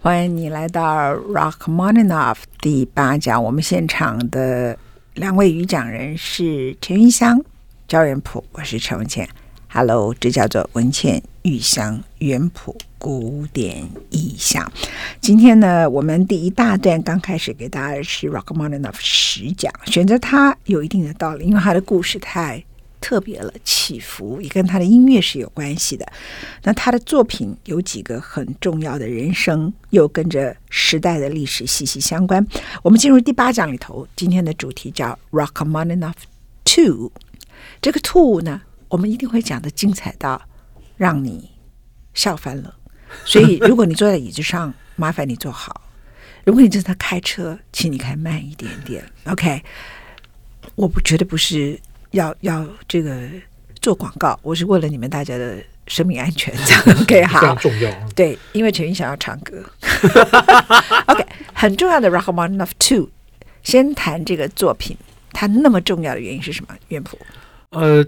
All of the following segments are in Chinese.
欢迎你来到 Rock m o n i n o f 第八讲。我们现场的两位语讲人是陈云香、焦元溥，我是陈文茜。Hello，这叫做文茜玉香元溥古典意象。今天呢，我们第一大段刚开始给大家是 Rachmaninoff 十讲，选择它有一定的道理，因为它的故事太特别了，起伏也跟他的音乐是有关系的。那他的作品有几个很重要的人生，又跟着时代的历史息息相关。我们进入第八讲里头，今天的主题叫 Rachmaninoff Two。这个 Two 呢，我们一定会讲的精彩到让你笑翻了。所以，如果你坐在椅子上，麻烦你坐好；如果你正在开车，请你开慢一点点。OK，我不觉得不是。要要这个做广告，我是为了你们大家的生命安全，这样 OK 好，非常重要。对，因为陈云想要唱歌，OK，很重要的 Rachmaninoff Two，先谈这个作品，它那么重要的原因是什么？乐谱，呃，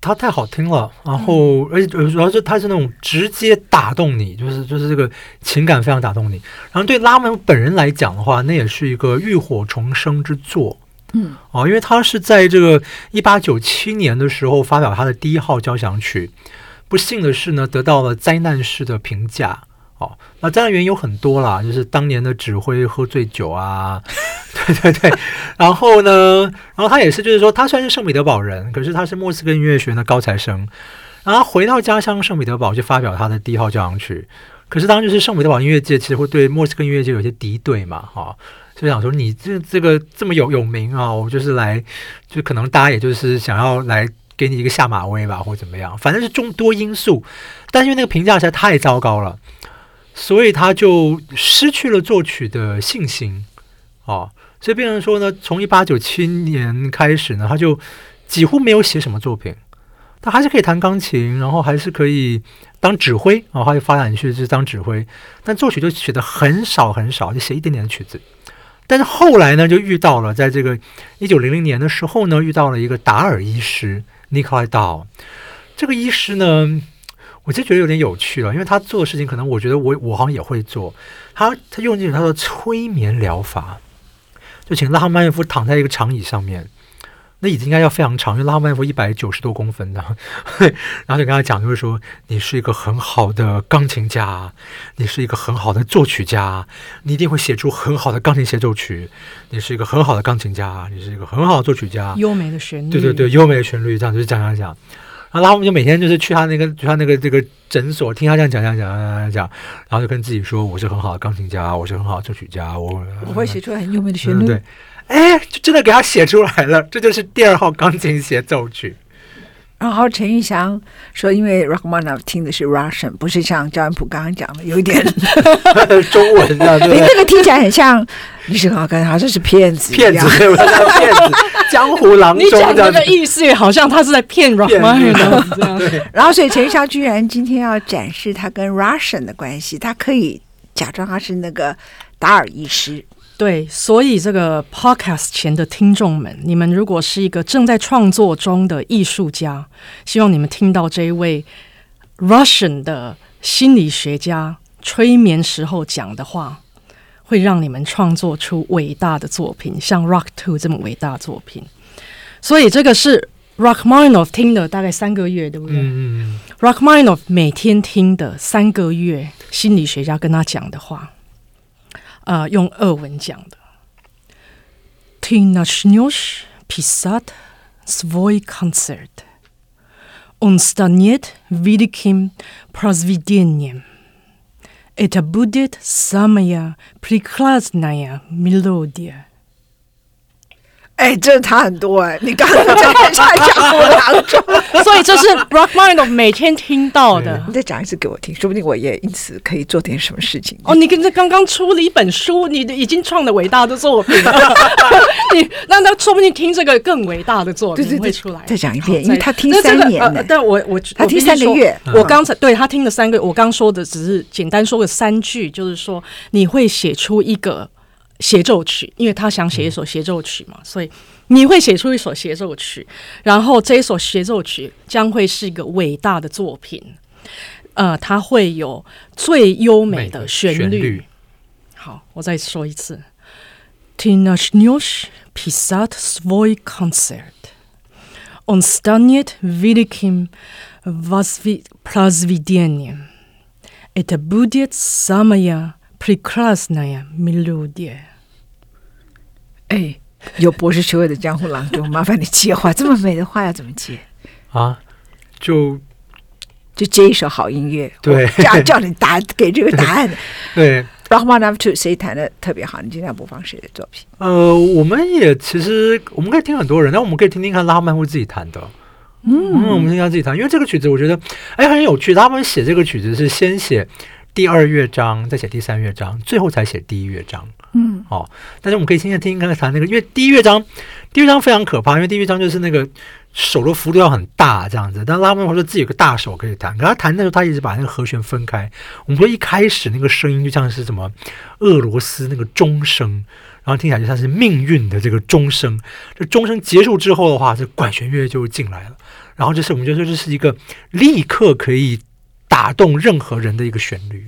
它太好听了，然后而且主要是它是那种直接打动你，就是就是这个情感非常打动你。然后对拉门本人来讲的话，那也是一个浴火重生之作。嗯，哦，因为他是在这个一八九七年的时候发表他的第一号交响曲，不幸的是呢，得到了灾难式的评价。哦，那灾难原因有很多啦，就是当年的指挥喝醉酒啊，对 对对。然后呢，然后他也是，就是说他虽然是圣彼得堡人，可是他是莫斯科音乐学院的高材生。然后回到家乡圣彼得堡去发表他的第一号交响曲，可是当时是圣彼得堡音乐界其实会对莫斯科音乐界有些敌对嘛，哈、哦。就想说你这这个这么有有名啊，我就是来，就可能大家也就是想要来给你一个下马威吧，或者怎么样，反正是众多因素。但是因为那个评价实在太糟糕了，所以他就失去了作曲的信心哦。所以变成说呢，从一八九七年开始呢，他就几乎没有写什么作品。他还是可以弹钢琴，然后还是可以当指挥啊，他就发展去就是当指挥，但作曲就写的很少很少，就写一点点的曲子。但是后来呢，就遇到了，在这个一九零零年的时候呢，遇到了一个达尔医师尼克莱道。这个医师呢，我就觉得有点有趣了，因为他做的事情，可能我觉得我我好像也会做。他他用尽他的催眠疗法，就请拉赫曼耶夫躺在一个长椅上面。那椅子应该要非常长，因为拉赫曼夫一百九十多公分的，然后就跟他讲，就是说你是一个很好的钢琴家，你是一个很好的作曲家，你一定会写出很好的钢琴协奏曲。你是一个很好的钢琴家，你是一个很好的作曲家，优美的旋律，对对对，优美的旋律，这样就是讲讲讲。然后拉赫曼就每天就是去他那个去他那个这个诊所，听他这样讲讲讲讲讲，然后就跟自己说，我是很好的钢琴家，我是很好的作曲家，我我会写出很优美的旋律。嗯、对。哎，就真的给他写出来了，这就是第二号钢琴协奏曲。然后陈玉祥说，因为 Rachmaninoff 听的是 Russian，不是像焦元溥刚刚讲的有一点 中文的，对，那个听起来很像，你是好像好像是骗子，骗子，对吧？骗子，江湖郎中，你讲这个意思，好像他是在骗 Rachmaninoff 这样。然后，所以陈玉祥居然今天要展示他跟 Russian 的关系，他可以假装他是那个达尔医师。对，所以这个 podcast 前的听众们，你们如果是一个正在创作中的艺术家，希望你们听到这一位 Russian 的心理学家催眠时候讲的话，会让你们创作出伟大的作品，像 Rock Two 这么伟大的作品。所以这个是 Rockmaninoff 听的大概三个月，对不对？嗯。Rachmaninoff 每天听的三个月，心理学家跟他讲的话。啊、呃，用俄文讲的。Ty начнешь писать свой концерт, он станет великим произведением. Это будет самая прекрасная мелодия. 哎，真的差很多哎！你刚刚在讲江湖郎中，所以这是 Rachmaninoff 每天听到的。你再讲一次给我听，说不定我也因此可以做点什么事情。哦，你跟这刚刚出了一本书，你的已经创了伟大的作品了。你那那说不定听这个更伟大的作品会出来。再讲一遍，因为他听三年，呃、但我我他听三个月。我刚才对他听了三个月，我刚说的只是简单说个三句，就是说你会写出一个。协奏曲，因为他想写一首协奏曲嘛，所以你会写出一首协奏曲，然后这一首协奏曲将会是一个伟大的作品。 呃，它会有最优美的旋律。旋律好，我再说一次：Ty nasz pisat swój koncert, on stanie wielkim przewidzieniem. Это будет самая прекрасная мелодия。 哎，有博士学位的江湖郎中，麻烦你接话，这么美的话要怎么接啊？就就接一首好音乐，对，叫叫你答给这个答案。对，Rachmaninoff 2谁弹的特别好？你今天要播放谁的作品？呃，我们也其实我们可以听很多人，但我们可以听听看拉赫曼会自己弹的。嗯，嗯，我们听他自己弹，因为这个曲子我觉得哎很有趣。他们写这个曲子是先写第二乐章，再写第三乐章，最后才写第一乐章。嗯，哦，但是我们可以现在听听看他弹那个，因为第一乐章，第一乐章非常可怕，因为第一乐章就是那个手的幅度要很大这样子。但拉赫曼说自己有个大手可以弹，可他弹的时候他一直把那个和弦分开。我们说一开始那个声音就像是什么俄罗斯那个钟声。然后听起来就像是命运的这个钟声，这钟声结束之后的话，这管弦乐就进来了。然后这是我们觉得这是一个立刻可以打动任何人的一个旋律。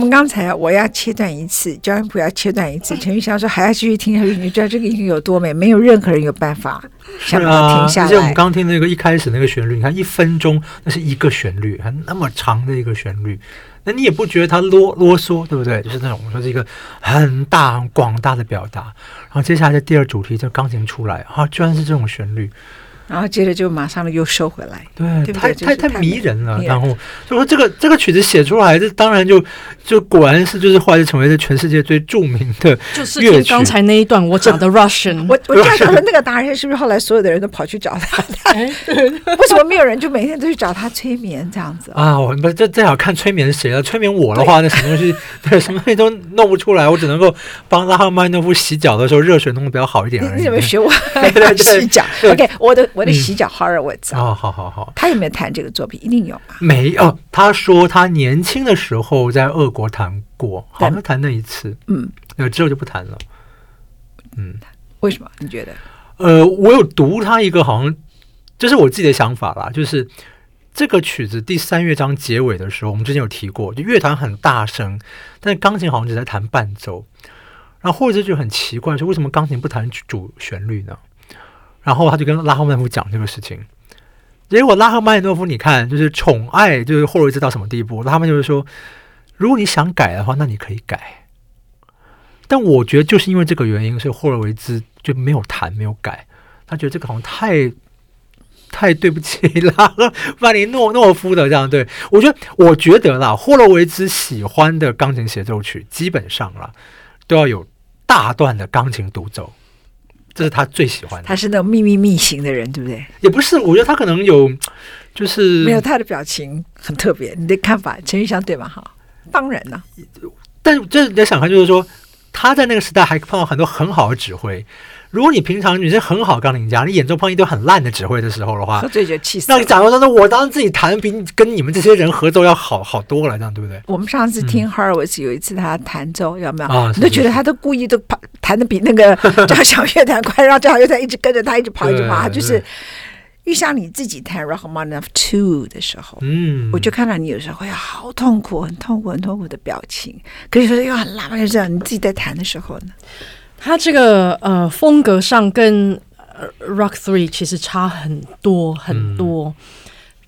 们刚才我要切断一次，焦元溥要切断一次，陈玉香说还要继续听下去，你知道这个音乐有多美，没有任何人有办法想把它停下来。而且我们刚听那个一开始那个旋律，你看一分钟，那是一个旋律，还那么长的一个旋律，那你也不觉得它啰啰嗦，对不对？就是那种我说是一个很大很广大的表达。然后接下来的第二主题，就钢琴出来啊，居然是这种旋律。然后接着就马上又收回来，对，对对太太太迷人了。然后就说这个这个曲子写出来，这当然就就果然是就是后来就成为了全世界最著名的乐曲。就是听刚才那一段我讲的 Russian，我我这样讲的那个达人是不是后来所有的人都跑去找他？为什么没有人就每天都去找他催眠这样子啊？我们这正好看催眠谁了？催眠我的话，那什么东西 对什么东西都弄不出来，我只能够帮拉赫曼诺夫洗脚的时候热水弄得比较好一点而已。你怎么学我洗脚？OK，我的。我的洗脚 Horowitz 啊，好好好，他有没有弹这个作品？一定有吧？没有，他说他年轻的时候在俄国弹过，好像弹那一次，嗯，之后就不弹了。嗯，为什么？你觉得？呃，我有读他一个，好像这是我自己的想法啦，就是这个曲子第三乐章结尾的时候，我们之前有提过，就乐团很大声，但是钢琴好像只在弹伴奏，然后或者就很奇怪，说为什么钢琴不弹主旋律呢？然后他就跟拉赫曼诺夫讲这个事情，结果拉赫曼尼诺夫你看就是宠爱，就是霍洛维兹到什么地步？他们就是说，如果你想改的话，那你可以改。但我觉得就是因为这个原因，所以霍洛维兹就没有弹，没有改。他觉得这个好像太太对不起拉赫 曼尼诺诺夫的这样。对，我觉得，我觉得啦，霍洛维兹喜欢的钢琴协奏曲，基本上啦都要有大段的钢琴独奏。这是他最喜欢的。他是那种秘密密型的人，对不对？也不是，我觉得他可能有，就是没有他的表情很特别。你的看法，陈玉香对吗？哈，当然了、啊。但这你要想看，就是说他在那个时代还碰到很多很好的指挥。如果你平常你是很好钢琴家，你演奏碰一堆很烂的指挥的时候的话，气死。那你假如说，那我当然自己弹比你跟你们这些人合奏要好好多了，这样对不对？我们上次听 Horowitz 有一次他弹奏，有没有？你都觉得他都故意都跑弹的比那个交响乐团快，然后交响乐团一直跟着他，一直跑，一直跑。就是遇上你自己弹 Rachmaninoff Two 的时候，嗯，我就看到你有时候会好痛苦，很痛苦，很痛苦的表情。可以说又很浪漫，就这样。你自己在弹的时候呢？他这个呃风格上跟、呃、Rock Three 其实差很多很多，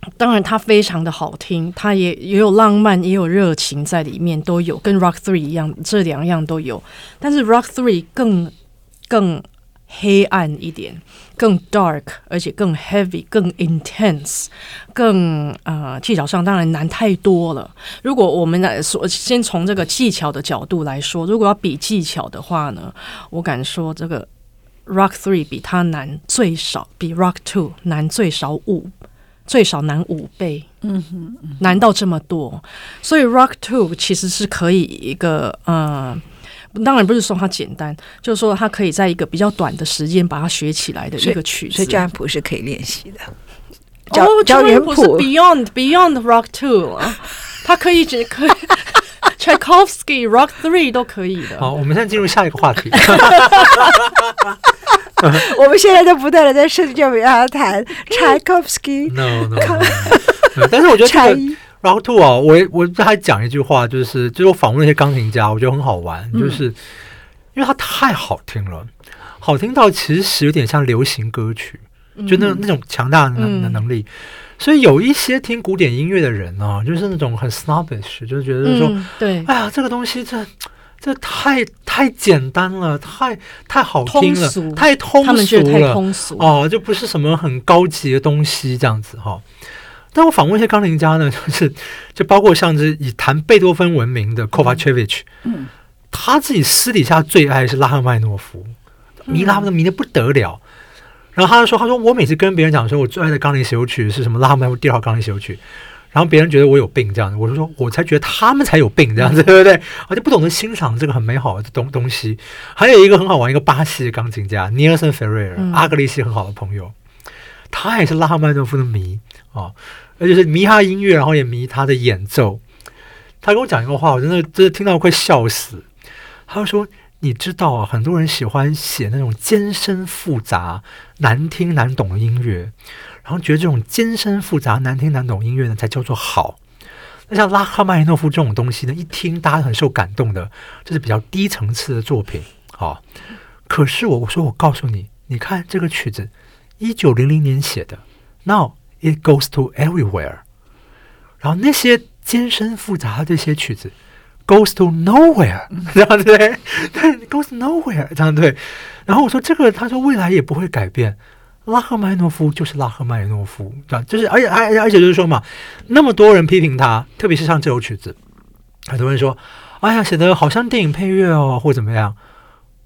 嗯、当然它非常的好听，它也也有浪漫，也有热情在里面，都有跟 Rock Three 一样，这两样都有，但是 Rock Three 更更。黑暗一点，更 dark，而且更 heavy，更 intense，更呃技巧上当然难太多了。如果我们来说，先从这个技巧的角度来说，如果要比技巧的话呢，我敢说这个 Rock Three 比它难最少，比 Rock Two 难最少五，最少难五倍。嗯哼，难到这么多，所以 Rock Two 其实是可以一个呃。当然不是说它简单，就是说它可以在一个比较短的时间把它学起来的一个曲子。所以焦元溥是可以练习的。哦，焦元溥是 Beyond Beyond Rock Two 啊，他可以只可以 Tchaikovsky Rock Three 都可以的。好，我们现在进入下一个话题。我们现在都不断的在设计，就不要弹 Tchaikovsky。No No, no, no。但是我觉得这个。Rock Two 啊，我我还讲一句话，就是就是我访问那些钢琴家，我觉得很好玩，嗯、就是因为它太好听了，好听到其实有点像流行歌曲，嗯、就那那种强大的能、嗯、能力。所以有一些听古典音乐的人呢、啊，就是那种很 snobbish，就是觉得说，嗯、对，哎呀，这个东西这这太太简单了，太太好听了，通太通俗了，太通俗。哦，就不是什么很高级的东西这样子哈。但我访问一些钢琴家呢，就是就包括像是以弹贝多芬闻名的 Kovacevic，嗯，他自己私底下最爱是拉赫曼诺夫，迷拉赫迷的不得了。然后他就说：“他说我每次跟别人讲说，我最爱的钢琴协奏曲是什么？拉赫曼诺夫第二号钢琴协奏曲。然后别人觉得我有病这样子，我就说我才觉得他们才有病这样子，对不对？而且不懂得欣赏这个很美好的东东西。还有一个很好玩，一个巴西的钢琴家 Nelson Ferrer，阿格里西很好的朋友，他也是拉赫曼诺夫的迷啊。”而且是迷他音乐，然后也迷他的演奏。他跟我讲一个话，我真的真的听到快笑死。他说：“你知道啊，很多人喜欢写那种艰深复杂、难听难懂的音乐，然后觉得这种艰深复杂、难听难懂音乐呢才叫做好。那像拉赫曼诺夫这种东西呢，一听大家很受感动的，这是比较低层次的作品。好、哦，可是我我说我告诉你，你看这个曲子，一九零零年写的，Now it goes to everywhere。然后那些艰深复杂的这些曲子，goes to nowhere，这样对，对，goes nowhere，这样对。然后我说这个，他说未来也不会改变。拉赫曼诺夫就是拉赫曼诺夫，对吧？就是，而且，而而且就是说嘛，那么多人批评他，特别是像这首曲子，很多人说，哎呀，写的好像电影配乐哦，或怎么样。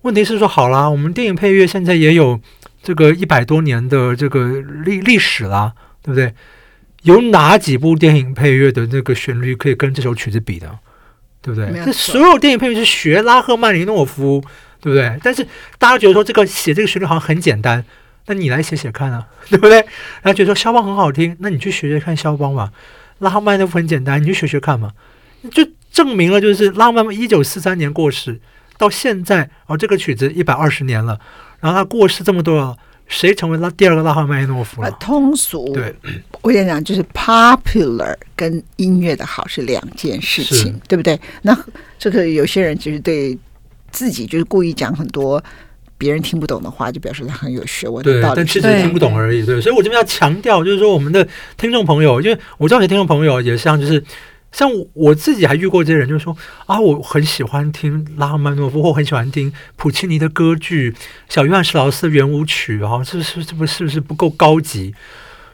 问题是说，好啦，我们电影配乐现在也有这个一百多年的这个历历史啦，对不对？有哪几部电影配乐的那个旋律可以跟这首曲子比的？对不对？这所有电影配乐是学拉赫曼尼诺夫，对不对？但是大家觉得说这个写这个旋律好像很简单。那你来写写看啊，对不对？然后觉得说肖邦很好听，那你去学学看肖邦嘛。拉赫曼尼诺夫很简单，你去学学看嘛。就证明了，就是拉赫曼一九四三年过世，到现在哦，这个曲子一百二十年了。然后他过世这么多了，谁成为拉第二个拉赫曼尼诺夫了？通俗，对，我跟你讲，就是 popular 跟音乐的好是两件事情，对不对？那这个有些人就是对自己就是故意讲很多。别人听不懂的话，就表示他很有学问。对，但其实听不懂而已。对，所以我这边要强调，就是说我们的听众朋友，因为我知道你的听众朋友也像，就是像我自己还遇过这些人，就是说啊，我很喜欢听拉赫曼诺夫，或很喜欢听普契尼的歌剧，小约翰施劳斯的圆舞曲，哈，这是这不是不是不够高级？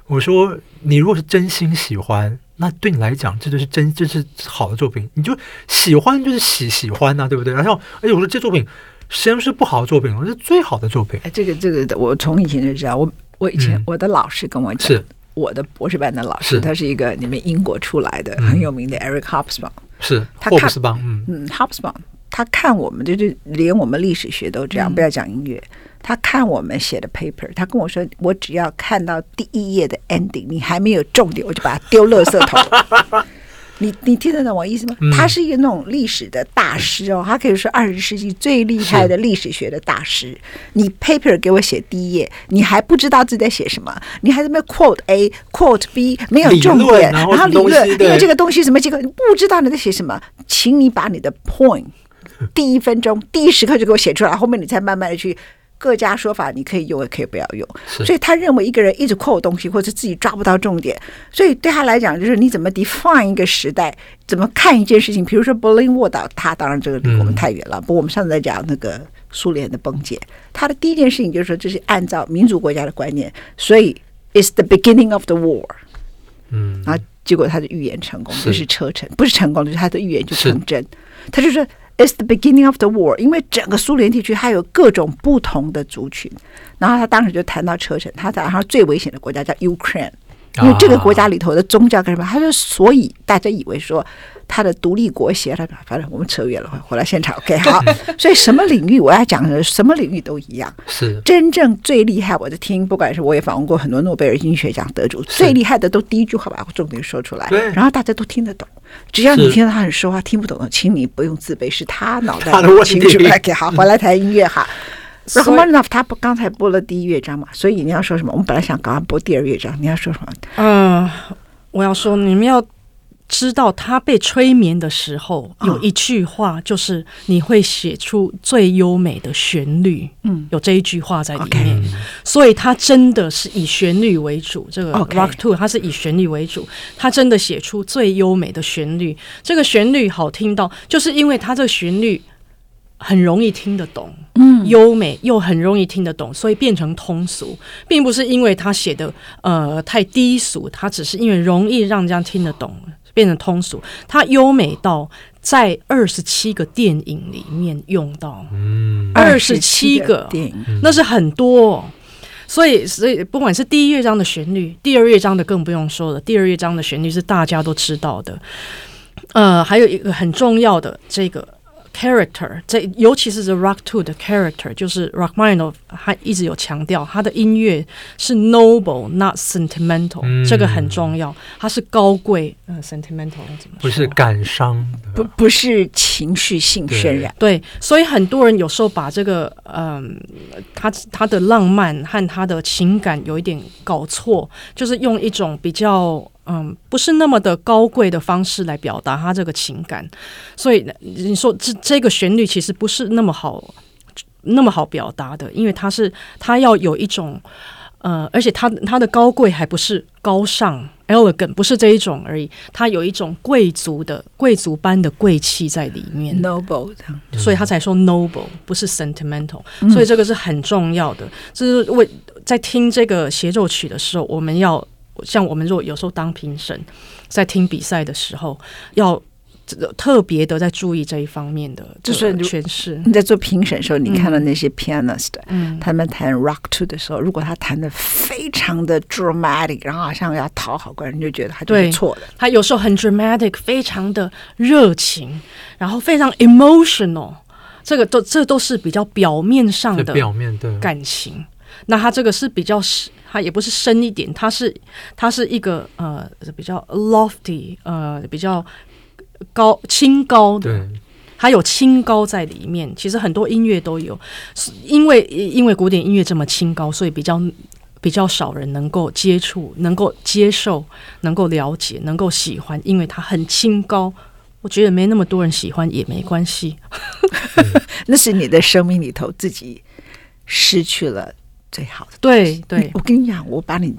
我说，你如果是真心喜欢，那对你来讲，这就是真，这是好的作品。你就喜欢就是喜喜欢呐、啊，对不对？然后，而且，我说这作品。实际上是不好的作品，是最好的作品。哎，这个这个，我从以前就知道。我我以前、嗯、我的老师跟我讲，是我的博士班的老师，他是一个你们英国出来的、嗯、很有名的 Eric Hobsbawm。是，他看霍布斯邦，嗯嗯，Hobsbawm，他看我们就是连我们历史学都这样，嗯、不要讲音乐。他看我们写的 paper，他跟我说，我只要看到第一页的 ending，你还没有重点，我就把它丢垃圾桶。你你听得懂我意思吗？嗯、他是一个那种历史的大师哦，他可以说二十世纪最厉害的历史学的大师。你 paper 给我写第一页，你还不知道自己在写什么，你还在那边 quote A quote B，没有重点，然后理论，因为这个东西什么结果你不知道你在写什么，请你把你的 point 第一分钟第一时刻就给我写出来，后面你再慢慢的去。各家说法，你可以用也可以不要用。所以他认为一个人一直扣东西，或者自己抓不到重点，所以对他来讲，就是你怎么 define 一个时代，怎么看一件事情。比如说柏林卧倒，他当然这个离我们太远了。不过我们上次在讲那个苏联的崩解，他的第一件事情就是说，这是按照民主国家的观念，所以 it's the beginning of the war。嗯，然后结果他的预言成功，就是车臣，不是成功，就是他的预言就成真。他就说。It's the beginning of the war，因为整个苏联地区还有各种不同的族群，然后他当时就谈到车臣，他然后最危险的国家叫 Ukraine，因为这个国家里头的宗教干什么，他说所以大家以为说。他的独立国协，他反正我们扯远了，回来现场。OK，好。所以什么领域我要讲的，什么领域都一样。是真正最厉害，我在听，不管是我也访问过很多诺贝尔经济学奖得主，最厉害的都第一句话把重点说出来，然后大家都听得懂。只要你听到他很说话听不懂的，请你不用自卑，是他脑袋的问题。OK，好，回来谈音乐哈。Rachmaninoff 他不刚才播了第一乐章嘛，所以你要说什么？我们本来想刚刚播第二乐章，你要说什么？嗯，我要说你们要。知道他被催眠的时候，有一句话就是你会写出最优美的旋律。嗯，有这一句话在里面，所以他真的是以旋律为主。这个 Rock Two，他是以旋律为主，他真的写出最优美的旋律。这个旋律好听到，就是因为他这个旋律很容易听得懂，嗯，优美又很容易听得懂，所以变成通俗，并不是因为他写的呃太低俗，他只是因为容易让人家听得懂。变成通俗，它优美到在二十七个电影里面用到，二十七个电影，那是很多哦。所以，所以不管是第一乐章的旋律，第二乐章的更不用说了。第二乐章的旋律是大家都知道的。呃，还有一个很重要的这个。character，这尤其是 The Rock Two 的 character，就是 Rachmaninoff 他一直有强调，他的音乐是 noble，not sentimental，嗯，这个很重要，它是高贵，呃，sentimental 怎么说？不是感伤，不不是情绪性渲染，对，所以很多人有时候把这个，嗯，他他的浪漫和他的情感有一点搞错，就是用一种比较。嗯，不是那么的高贵的方式来表达他这个情感，所以你说这这个旋律其实不是那么好那么好表达的，因为它是它要有一种呃，而且它它的高贵还不是高尚 elegant，不是这一种而已，它有一种贵族的贵族般的贵气在里面，noble，所以他才说 noble，不是 sentimental，所以这个是很重要的，就是为在听这个协奏曲的时候，我们要。像我们如果有时候当评审，在听比赛的时候，要特别的在注意这一方面的，就是诠释。你在做评审的时候，你看到那些 pianist，嗯，他们弹 rock two 的时候，如果他弹的非常的 dramatic，然后好像要讨好观众，就觉得他就是错的。他有时候很 dramatic，非常的热情，然后非常 emotional，这个都这都是比较表面上的表面的感情。那它这个是比较深，他也不是深一点，它是它是一个呃比较 lofty 呃比较高清高的，它有清高在里面。其实很多音乐都有，因为因为古典音乐这么清高，所以比较比较少人能够接触、能够接受、能够了解、能够喜欢，因为它很清高。我觉得没那么多人喜欢也没关系，那是你的生命里头自己失去了。最好的对对，我跟你讲，我把你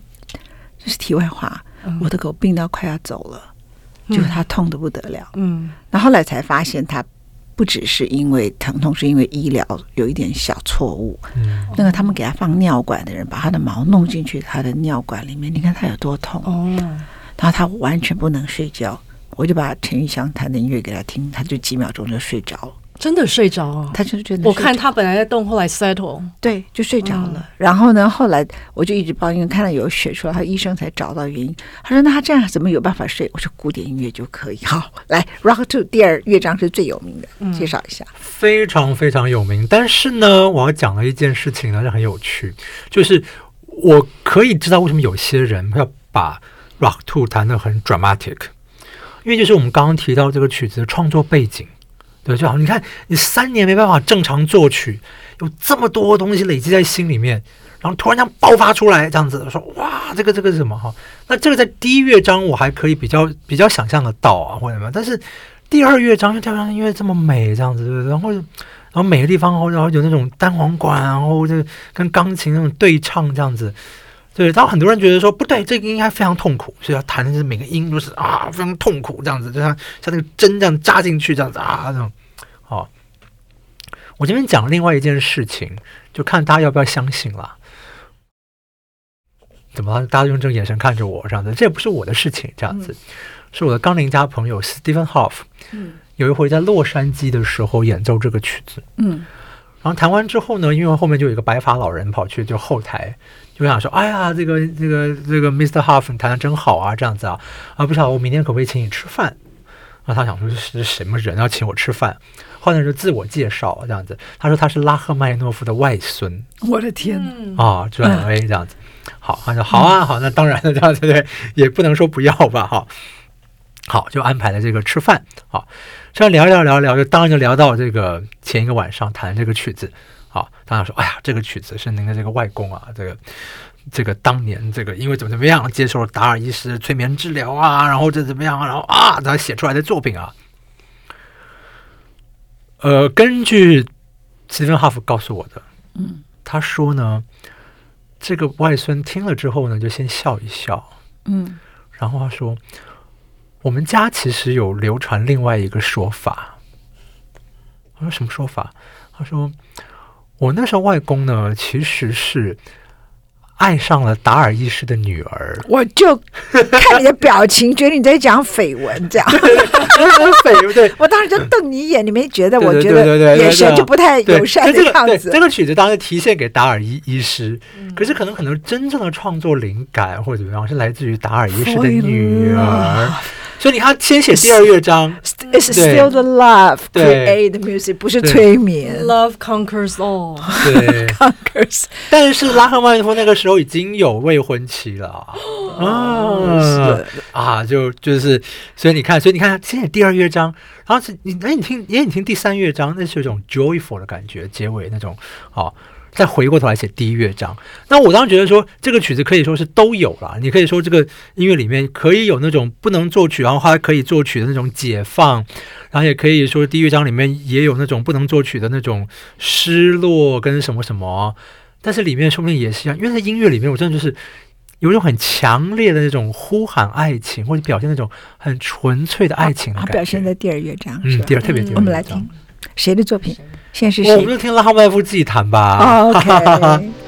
就是题外话，嗯、我的狗病到快要走了，嗯、就是它痛的不得了，嗯，然后后来才发现，它不只是因为疼痛，是因为医疗有一点小错误，嗯，那个他们给它放尿管的人把它的毛弄进去它的尿管里面，你看它有多痛。哦，然后它完全不能睡觉，我就把陈玉香弹的音乐给他听，他就几秒钟就睡着了。真的睡着啊！他就是觉得我看他本来在动，后来 settle，对，就睡着了。嗯、然后呢，后来我就一直抱怨，看到有血出来，他医生才找到原因。他说：“那他这样怎么有办法睡？”我说：“古典音乐就可以。”好，来，Rock Two 第二乐章是最有名的，嗯、介绍一下。非常非常有名。但是呢，我要讲的一件事情呢，是很有趣，就是我可以知道为什么有些人要把 Rock Two 弹得很 dramatic，因为就是我们刚刚提到这个曲子的创作背景。对，就好。你看，你三年没办法正常作曲，有这么多东西累积在心里面，然后突然间爆发出来，这样子说，哇，这个这个是什么哈？那这个在第一乐章我还可以比较比较想象得到啊，或者什么。但是第二乐章就跳上音乐这么美，这样子，对对？然后然后每个地方，然后有那种单簧管，然后就跟钢琴那种对唱这样子。对，然后很多人觉得说不对，这个应该非常痛苦，所以要弹的是每个音都是啊非常痛苦这样子，就像像那个针这样扎进去这样子啊这种。好，我这边讲另外一件事情，就看大家要不要相信了。怎么了？大家用这种眼神看着我这样子，这也不是我的事情，这样子，嗯、是我的钢琴家朋友 Stephen Hoff，嗯，有一回在洛杉矶的时候演奏这个曲子，嗯，然后弹完之后呢，因为后面就有一个白发老人跑去就后台。就想说，哎呀，这个这个这个 Mr. Hoff 弹的真好啊，这样子啊，啊，不晓得我明天可不可以请你吃饭？然后他想说，这是什么人要请我吃饭？后来就自我介绍这样子，他说他是拉赫曼诺夫的外孙。我的天哪！啊，转为这样子，好，他说好啊，好，那当然了，这样子对，也不能说不要吧，哈，好，就安排了这个吃饭，好，这样聊聊聊聊，就当然就聊到这个前一个晚上弹这个曲子。好，当然说，哎呀，这个曲子是您的这个外公啊，这个这个当年这个因为怎么怎么样接受了达尔医师催眠治疗啊，然后这怎么样，然后啊，他写出来的作品啊，呃，根据斯蒂芬·哈夫告诉我的，嗯，他说呢，这个外孙听了之后呢，就先笑一笑，嗯，然后他说，我们家其实有流传另外一个说法，我说什么说法？他说。我那时候外公呢，其实是爱上了达尔医师的女儿。我就看你的表情，觉得你在讲绯闻，这样。绯闻，对。我当时就瞪你一眼，你没觉得？我觉得眼神就不太友善的样子。这个曲子当时题献给达尔医医师，可是可能可能真正的创作灵感或者怎么样，是来自于达尔医师的女儿。所以你看，先写第二乐章，It's still the love. create the music，不是催眠。Love conquers all，对，conquers。但是拉赫曼尼诺夫那个时候已经有未婚妻了。啊，啊，就就是，所以你看，所以你看，先写第二乐章，然后是你，哎，你听，哎，你听第三乐章，那是有一种 joyful 的感觉，结尾那种，好，再回过头来写第一乐章。那我当时觉得说，这个曲子可以说是都有了。你可以说这个音乐里面可以有那种不能作曲，然后还可以作曲的那种解放，然后也可以说第一乐章里面也有那种不能作曲的那种失落跟什么什么。但是里面说不定也是一样，因为在音乐里面，我真的就是有一种很强烈的那种呼喊爱情，或者表现那种很纯粹的爱情的感觉。他表现在第二乐章，嗯，第二特别。我们来听谁的作品？现在是谁？我们就听拉赫曼尼诺夫自己弹吧。Oh, OK。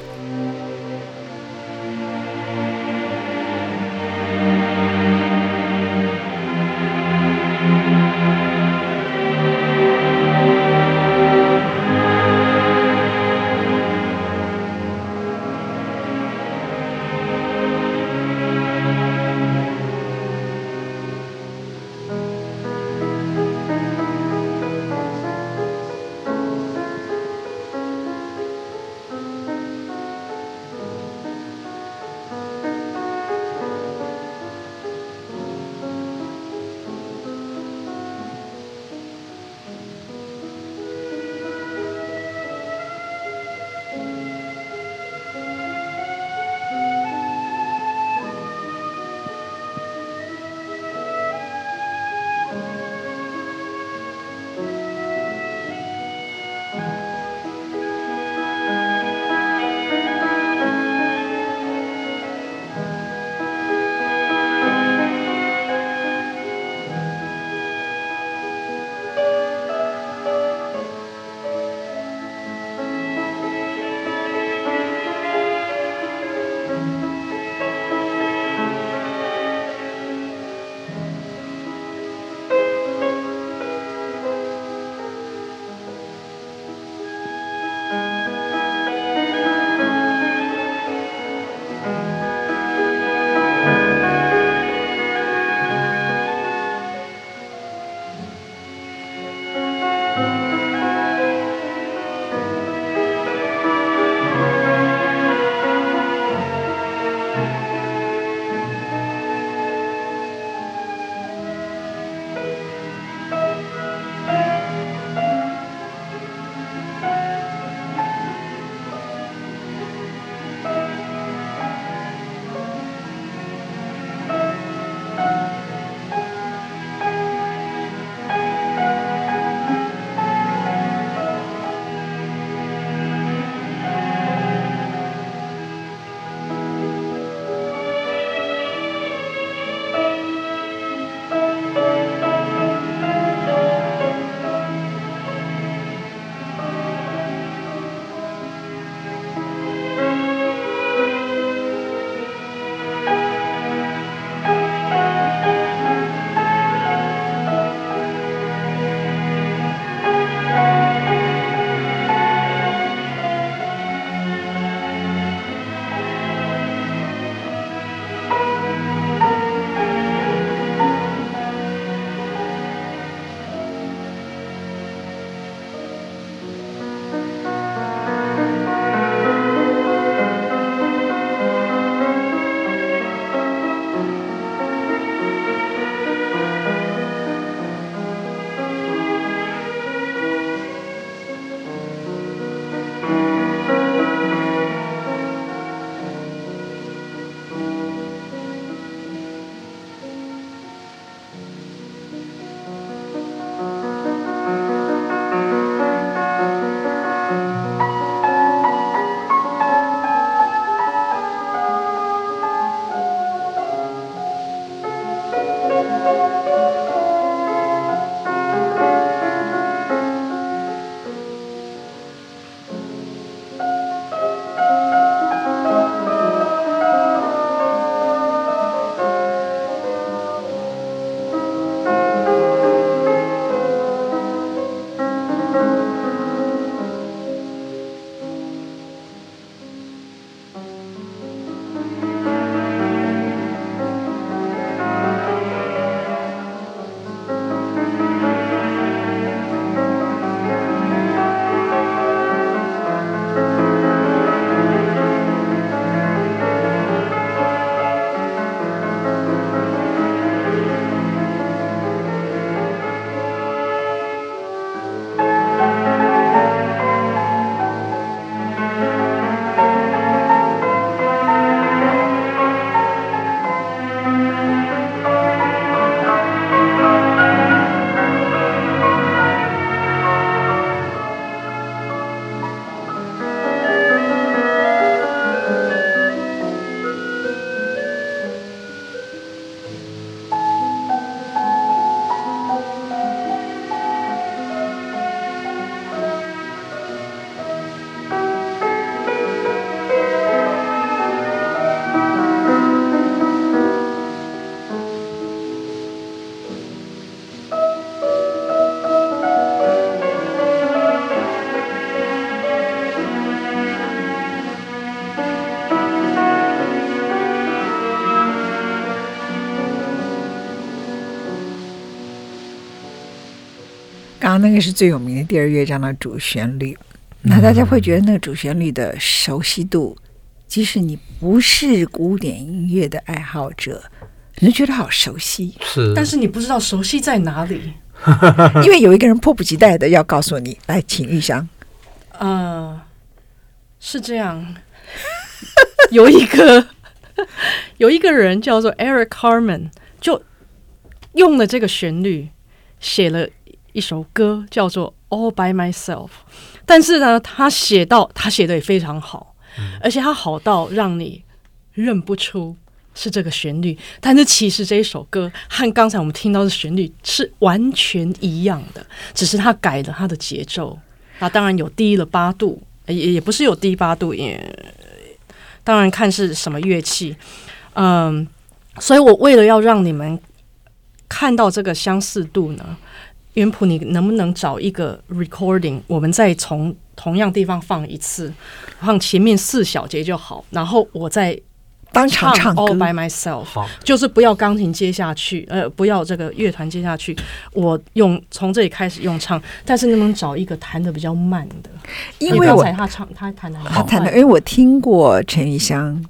章那个是最有名的第二乐章的主旋律。那大家会觉得那个主旋律的熟悉度，即使你不是古典音乐的爱好者，你就觉得好熟悉。是，但是你不知道熟悉在哪里，因为有一个人迫不及待的要告诉你，来，请玉香。呃，是这样，有一个 有一个人叫做 Eric Carmen，就用了这个旋律写了一首歌，叫做《All by Myself》。但是呢，他写到他写的也非常好，嗯，而且他好到让你认不出是这个旋律。但是其实这一首歌和刚才我们听到的旋律是完全一样的，只是他改了他的节奏。那当然有低了八度，也也不是有低八度，也当然看是什么乐器。嗯，所以我为了要让你们看到这个相似度呢。元普，你能不能找一个 recording？我们再从同样地方放一次，放前面四小节就好。然后我再当场唱 all by myself，就是不要钢琴接下去，呃，不要这个乐团接下去。我用从这里开始用唱，但是能不能找一个弹的比较慢的？因为我他唱他弹的他弹的，因为我听过陈玉香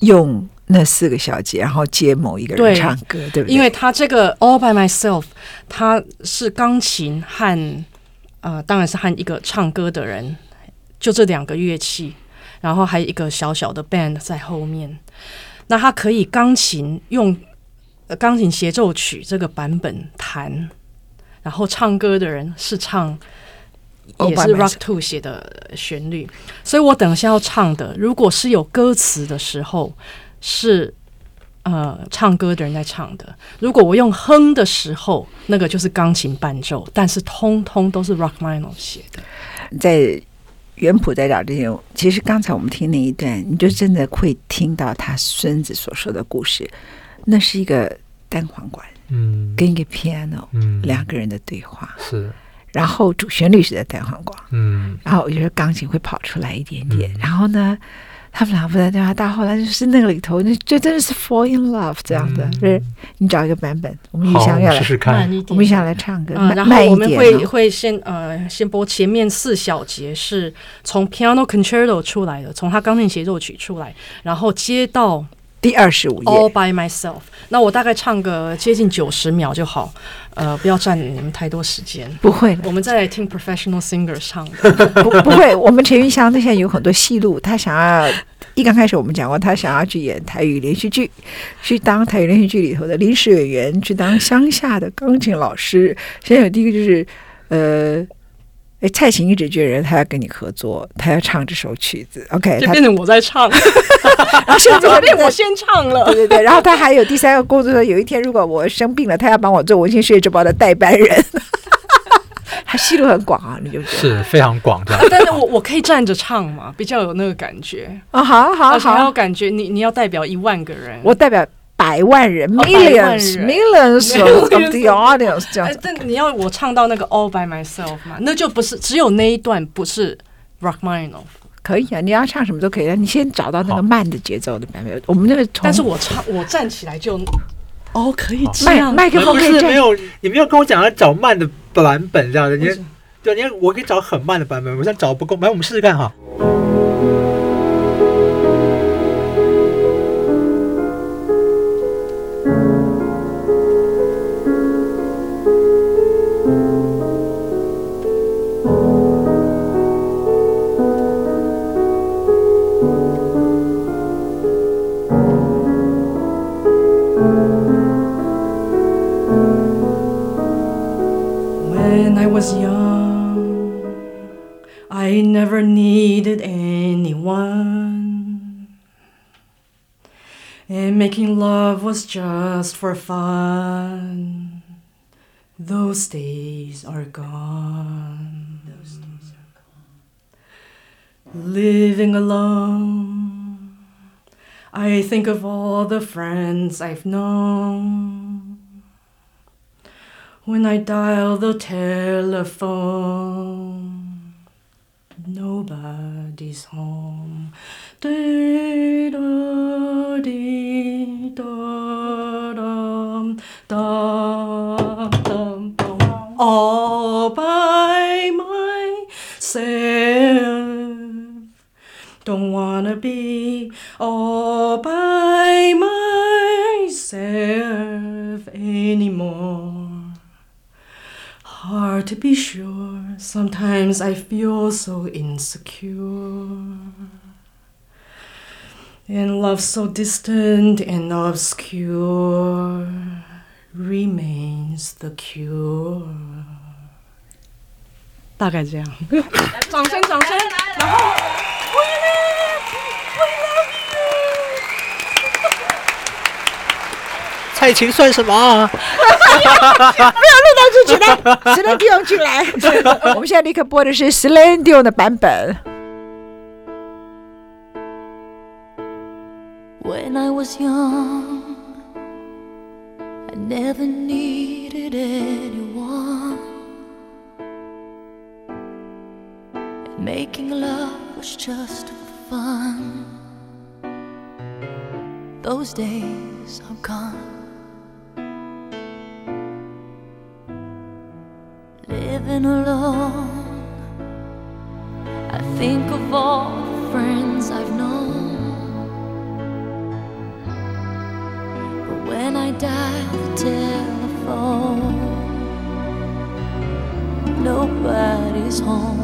用。那四个小节，然后接某一个人唱歌，对，对不对？因为他这个 All by myself，他是钢琴和呃，当然是和一个唱歌的人，就这两个乐器，然后还有一个小小的 band 在后面。那他可以钢琴用钢琴协奏曲这个版本弹，然后唱歌的人是唱也是 Rock Two 写的旋律，所以我等一下要唱的，如果是有歌词的时候。是，呃，唱歌的人在唱的。如果我用哼的时候，那个就是钢琴伴奏，但是通通都是 Rachmaninoff 写的。在原谱在找这些，其实刚才我们听那一段，你就真的会听到他孙子所说的故事。那是一个单簧管，嗯，跟一个 piano，嗯，两个人的对话是。然后主旋律是在单簧管，嗯，然后我觉得钢琴会跑出来一点点，嗯、然后呢？他们俩不在对话，到后来就是那个里头，那就真的是 fall in love 这样的。就是、嗯，你找一个版本，我们一下要来试试看，我们想来唱歌、嗯，然后我们会会先呃先播前面四小节是从 piano concerto 出来的，从他钢琴协奏曲出来，然后接到。第二十五页，All by myself。那我大概唱个接近九十秒就好，呃，不要占你们太多时间。不会，我们再来听 professional singer 唱的。不，不会。我们陈玉香他现在有很多戏路，他想要一刚开始我们讲过，他想要去演台语连续剧，去当台语连续剧里头的临时演员，去当乡下的钢琴老师。现在有第一个就是，呃。哎，蔡琴一直觉得他要跟你合作，他要唱这首曲子，OK，就变成我在唱，然后现在变我先唱了，对对对。然后他还有第三个工作，有一天如果我生病了，他要帮我做《文心世界周报》的代班人，他戏路很广啊，你就觉得是非常广的。但是我我可以站着唱嘛，比较有那个感觉啊，好好好，还有感觉，你你要代表一万个人，我代表。百万人，millions，millions millions of the audience，这样子。但你要我唱到那个 all by myself 嘛？那就不是只有那一段不是 Rachmaninoff。可以啊，你要唱什么都可以。你先找到那个慢的节奏的版本。我们那个，但是我唱，我站起来就，哦，可以这样。麦克风可以没有，你没有跟我讲要找慢的版本这样的。你，对，你我可以找很慢的版本。我现在找不够，来，我们试试看哈。Making love was just for fun. Those days are gone. Those days are gone. Living alone, I think of all the friends I've known. When I dial the telephone, Nobody's home. Dee do dee do dum dum. All by myself. Don't wanna be all by myself anymore. Hard to be sure sometimes I feel so insecure. And love so distant and obscure remains the cure. 大概这样，掌声，掌声，然后。 蔡琴算什么啊？没有录到之前来，Celine Dion 进来。我们现在立刻播的是 Celine Dion 的版本。When I was young, I never needed anyone. Making love was just fun. Those days are gone. Living alone. I think of all the friends I've known. But when I dial the telephone, nobody's home.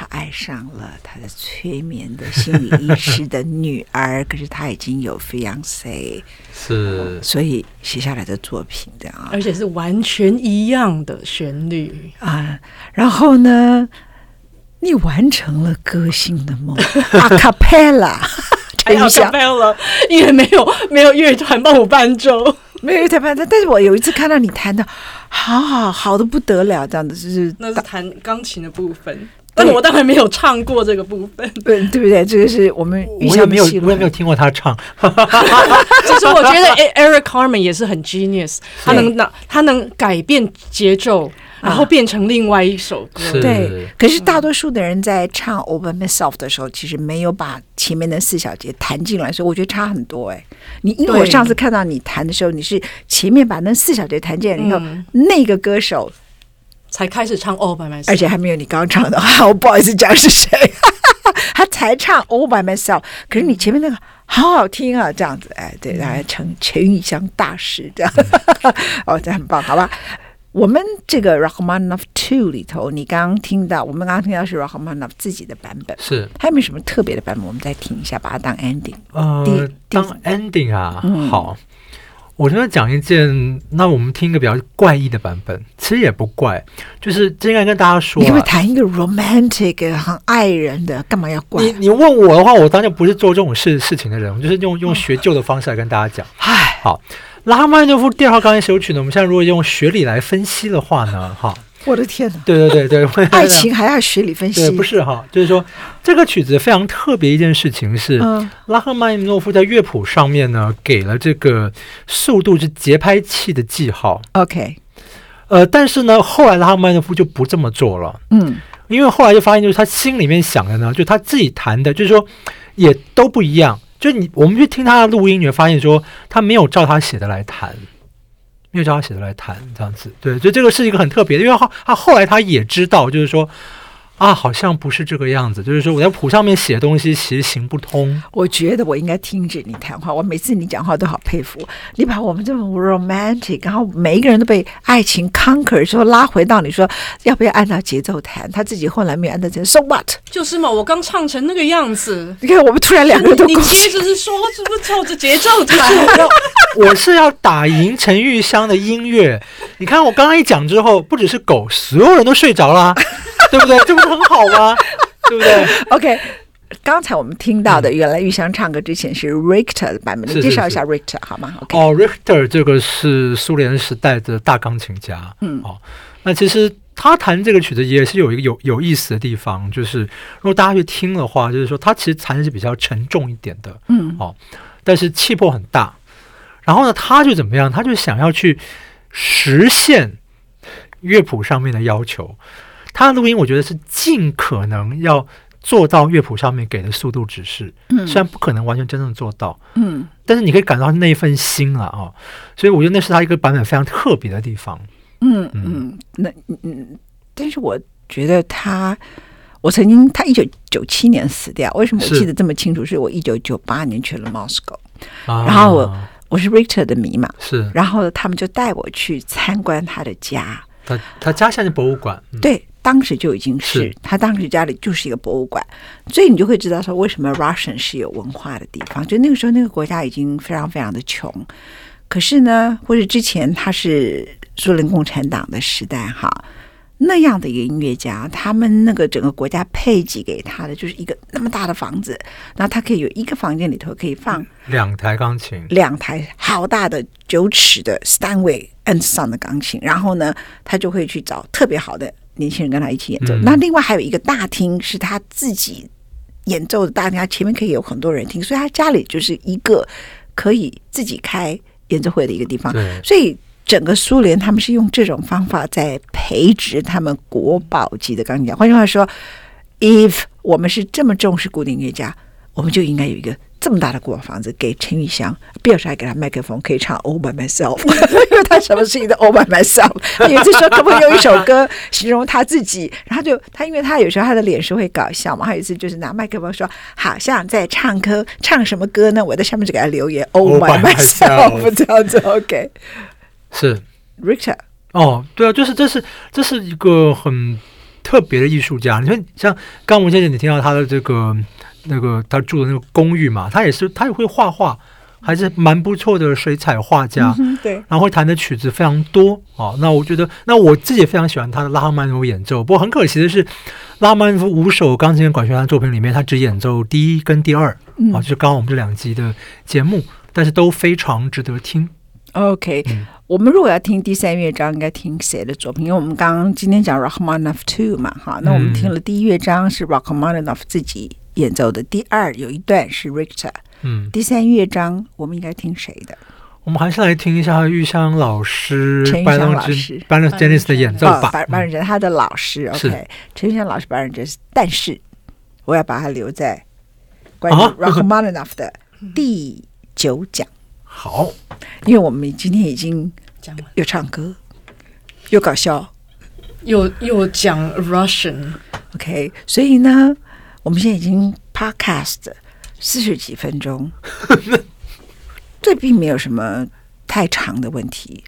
他爱上了他的催眠的心理医师的女儿，可是他已经有 fiance，是，所以写下来的作品这样，而且是完全一样的旋律啊。然后呢？你完成了歌星的梦，阿卡贝拉，阿卡贝拉，因为没有没有乐团帮我伴奏，没有乐团伴奏。但是我有一次看到你弹的，好好好的不得了，这样子就是那是弹钢琴的部分，但是我当然没有唱过这个部分，对对不对？这个是我们我也没有我也没有听过他唱，就是我觉得 Eric Carmen 也是很 genius，他能拿他能改变节奏。然后变成另外一首歌，啊、对。可是大多数的人在唱《by Myself》的时候，其实没有把前面的四小节弹进来，所以我觉得差很多。哎，你因为我上次看到你弹的时候，你是前面把那四小节弹进来以后，嗯、那个歌手才开始唱《All by Myself》，而且还没有你刚唱的话，我不好意思讲是谁，他才唱《All by Myself》。可是你前面那个好好听啊，这样子，哎，对，然后成陈玉香大师这样，嗯、哦，这很棒，好吧？我们这个 Rachmaninoff Two 里头，你刚刚听到，我们刚刚听到是 Rachmaninoff 自己的版本，是还有没有什么特别的版本？我们再听一下，把它当 ending。呃，当 ending 啊，嗯、好，我现在讲一件，那我们听一个比较怪异的版本，其实也不怪，就是应该跟大家说、啊，你会谈一个 romantic 很爱人的，干嘛要怪？你你问我的话，我当然不是做这种事事情的人，我就是用用学旧的方式来跟大家讲。唉，好。拉赫曼诺夫第二号钢琴协奏曲呢？我们现在如果用学理来分析的话呢，哈，我的天哪！对对对对，爱情还要学理分析？不是哈，就是说这个曲子非常特别一件事情是，嗯、拉赫曼诺夫在乐谱上面呢给了这个速度是节拍器的记号。OK，呃，但是呢，后来拉赫曼诺夫就不这么做了。嗯，因为后来就发现，就是他心里面想的呢，就他自己弹的，就是说也都不一样。就你，我们去听他的录音，你会发现说他没有照他写的来弹，没有叫他写出来谈，这样子。对，所以这个是一个很特别的，因为他他后来他也知道，就是说啊，好像不是这个样子，就是说我在谱上面写东西其实行不通。我觉得我应该听着你谈话，我每次你讲话都好佩服。你把我们这么 romantic，然后每一个人都被爱情 conquer 之后拉回到你说要不要按照节奏弹？他自己后来没有按照节奏，so what？就是嘛，我刚唱成那个样子，你看我们突然两个都你接着是说是不是照着节奏弹？我是要打赢陈玉香的音乐。你看我刚刚一讲之后，不只是狗，所有人都睡着了。对不对？这不是很好吗？对不对？OK，刚才我们听到的，原来玉香唱歌之前是 Richter 的版本，你介绍一下 Richter 好吗哦，Richter 这个是苏联时代的大钢琴家。嗯，哦，那其实他弹这个曲子也是有一个有有意思的地方，就是如果大家去听的话，就是说他其实弹的是比较沉重一点的。嗯，哦，但是气魄很大。然后呢，他就怎么样？他就想要去实现乐谱上面的要求。他的录音，我觉得是尽可能要做到乐谱上面给的速度指示，嗯，虽然不可能完全真正做到，嗯，但是你可以感到那一份心啊，哦，所以我觉得那是他一个版本非常特别的地方，嗯嗯，那嗯，但是我觉得他，我曾经他一九九七年死掉，为什么我记得这么清楚？是我一九九八年去了 Moscow，然后我我是 Richter 的迷嘛，是，然后他们就带我去参观他的家，他他家现在博物馆，对。当时就已经是，是他当时家里就是一个博物馆，所以你就会知道说为什么 Russian 是有文化的地方。就那个时候，那个国家已经非常非常的穷，可是呢，或者之前他是苏联共产党的时代哈，那样的一个音乐家，他们那个整个国家配给给他的就是一个那么大的房子，然后他可以有一个房间里头可以放两台钢琴，两台好大的九尺的 Steinway N sound 的钢琴，然后呢，他就会去找特别好的。年轻人跟他一起演奏，嗯、那另外还有一个大厅是他自己演奏的大厅，他前面可以有很多人听，所以他家里就是一个可以自己开演奏会的一个地方。所以整个苏联他们是用这种方法在培植他们国宝级的钢琴家。换句话说，if 我们是这么重视古典乐家，我们就应该有一个。这么大的古堡房子给陈玉香，比如说还给他麦克风，可以唱《All by Myself》，因为他什么事情都《All by Myself》。他有一次说可不可以用一首歌形容他自己，然后就他因为他有时候他的脸是会搞笑嘛，他有一次就是拿麦克风说，好像在唱歌，唱什么歌呢？我在上面就给他留言《All by Myself》这样子。OK，是 Richard。哦，对啊，就是这是这是一个很特别的艺术家。你说像刚吴先生，你听到他的这个。那个他住的那个公寓嘛，他也是，他也会画画，还是蛮不错的水彩画家。嗯、对，然后会弹的曲子非常多啊。那我觉得，那我自己也非常喜欢他的拉赫曼尼诺夫演奏。不过很可惜的是，拉赫曼尼诺夫五首钢琴管弦乐作品里面，他只演奏第一跟第二、嗯、啊，就是刚刚我们这两集的节目，但是都非常值得听。OK，、嗯、我们如果要听第三乐章，应该听谁的作品？因为我们刚刚今天讲 Rachmaninoff Two 嘛，哈，那我们听了第一乐章是 Rachmaninoff 自己。演奏的第二有一段是 Richter，嗯，第三乐章我们应该听谁的？我们还是来听一下玉香老师陈玉香老师。Bernard Janis 的演奏吧。Bernard 他的老师，OK，陈玉香老师 Bernard Janis，但是我要把它留在关于 Rachmaninoff 的第九讲。好，因为我们今天已经讲了，又唱歌，又搞笑，又又讲 Russian，OK，所以呢。我们现在已经 podcast 四十几分钟，这并没有什么太长的问题，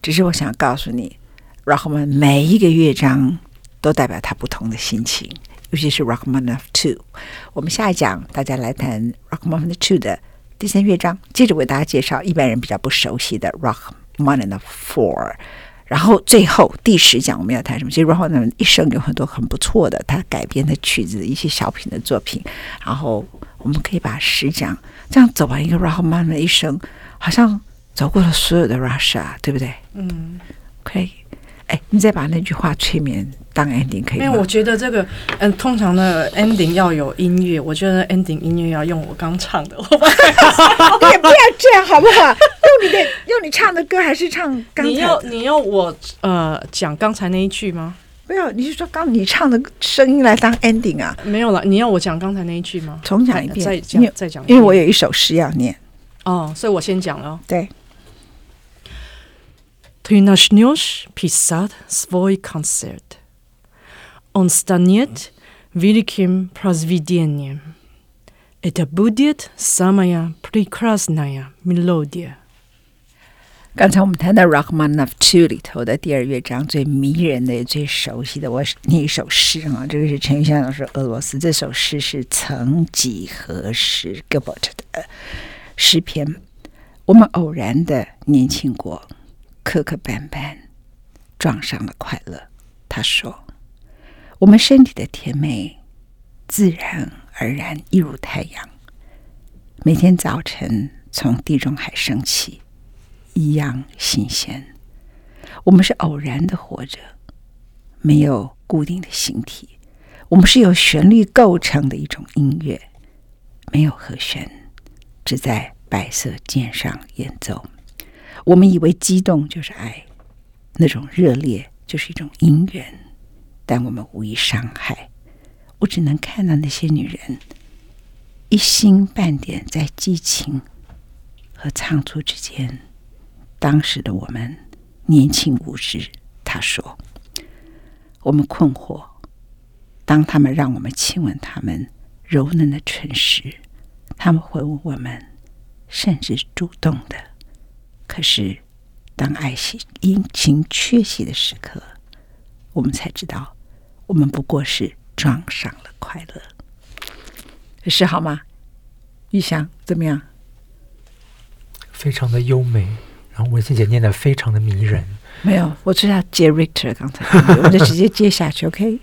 只是我想告诉你，然后我们每一个乐章都代表他不同的心情，尤其是 Rachmaninoff Two。我们下一讲大家来谈 Rachmaninoff Two 的第三乐章，接着为大家介绍一般人比较不熟悉的 Rachmaninoff Four。然后最后第十讲我们要谈什么？其实 Rachmaninoff 一生有很多很不错的他改编的曲子，一些小品的作品。然后我们可以把十讲这样走完一个 Rachmaninoff 的一生，好像走过了所有的 Russia，对不对？嗯，可以。哎，你再把那句话催眠当 ending 可以。因为我觉得这个，嗯，通常的 ending 要有音乐，我觉得 ending 音乐要用我刚唱的。我 也不要这样，好不好？用你的，用你唱的歌，还是唱刚才？你要你要我呃讲刚才那一句吗？不要，你是说刚你唱的声音来当 ending 啊？没有了，你要我讲刚才那一句吗？重讲一遍，再讲再讲，因为我有一首诗要念。哦，所以我先讲了。对。Ты начнешь писать свой концерт – он станет великим произведением. Это будет самая прекрасная мелодия。刚才我们谈到《Rachmaninoff Two》里头的第二乐章，最迷人的、也最熟悉的，我念一首诗啊，这个是陈玉香老师俄罗斯，这首诗是曾几何时 Gilbert 的诗篇。我们偶然的年轻过，磕磕绊绊，撞上了快乐。他说：“ ：“我们身体的甜美，自然而然，一如太阳，每天早晨从地中海升起，一样新鲜。我们是偶然的活着，没有固定的形体。我们是由旋律构成的一种音乐，没有和弦，只在。”白色键上演奏，我们以为激动就是爱，那种热烈就是一种姻缘，但我们无意伤害。我只能看到那些女人一星半点在激情和仓促之间。当时的我们年轻无知，他说，我们困惑。当他们让我们亲吻他们柔嫩的唇时，他们会问我们。甚至主动的，可是当爱情阴晴缺席的时刻，我们才知道，我们不过是撞上了快乐。是好吗？玉祥怎么样？非常的优美，然后文心姐念的非常的迷人。没有，我是要接 Richter 刚才，我就直接接下去。OK。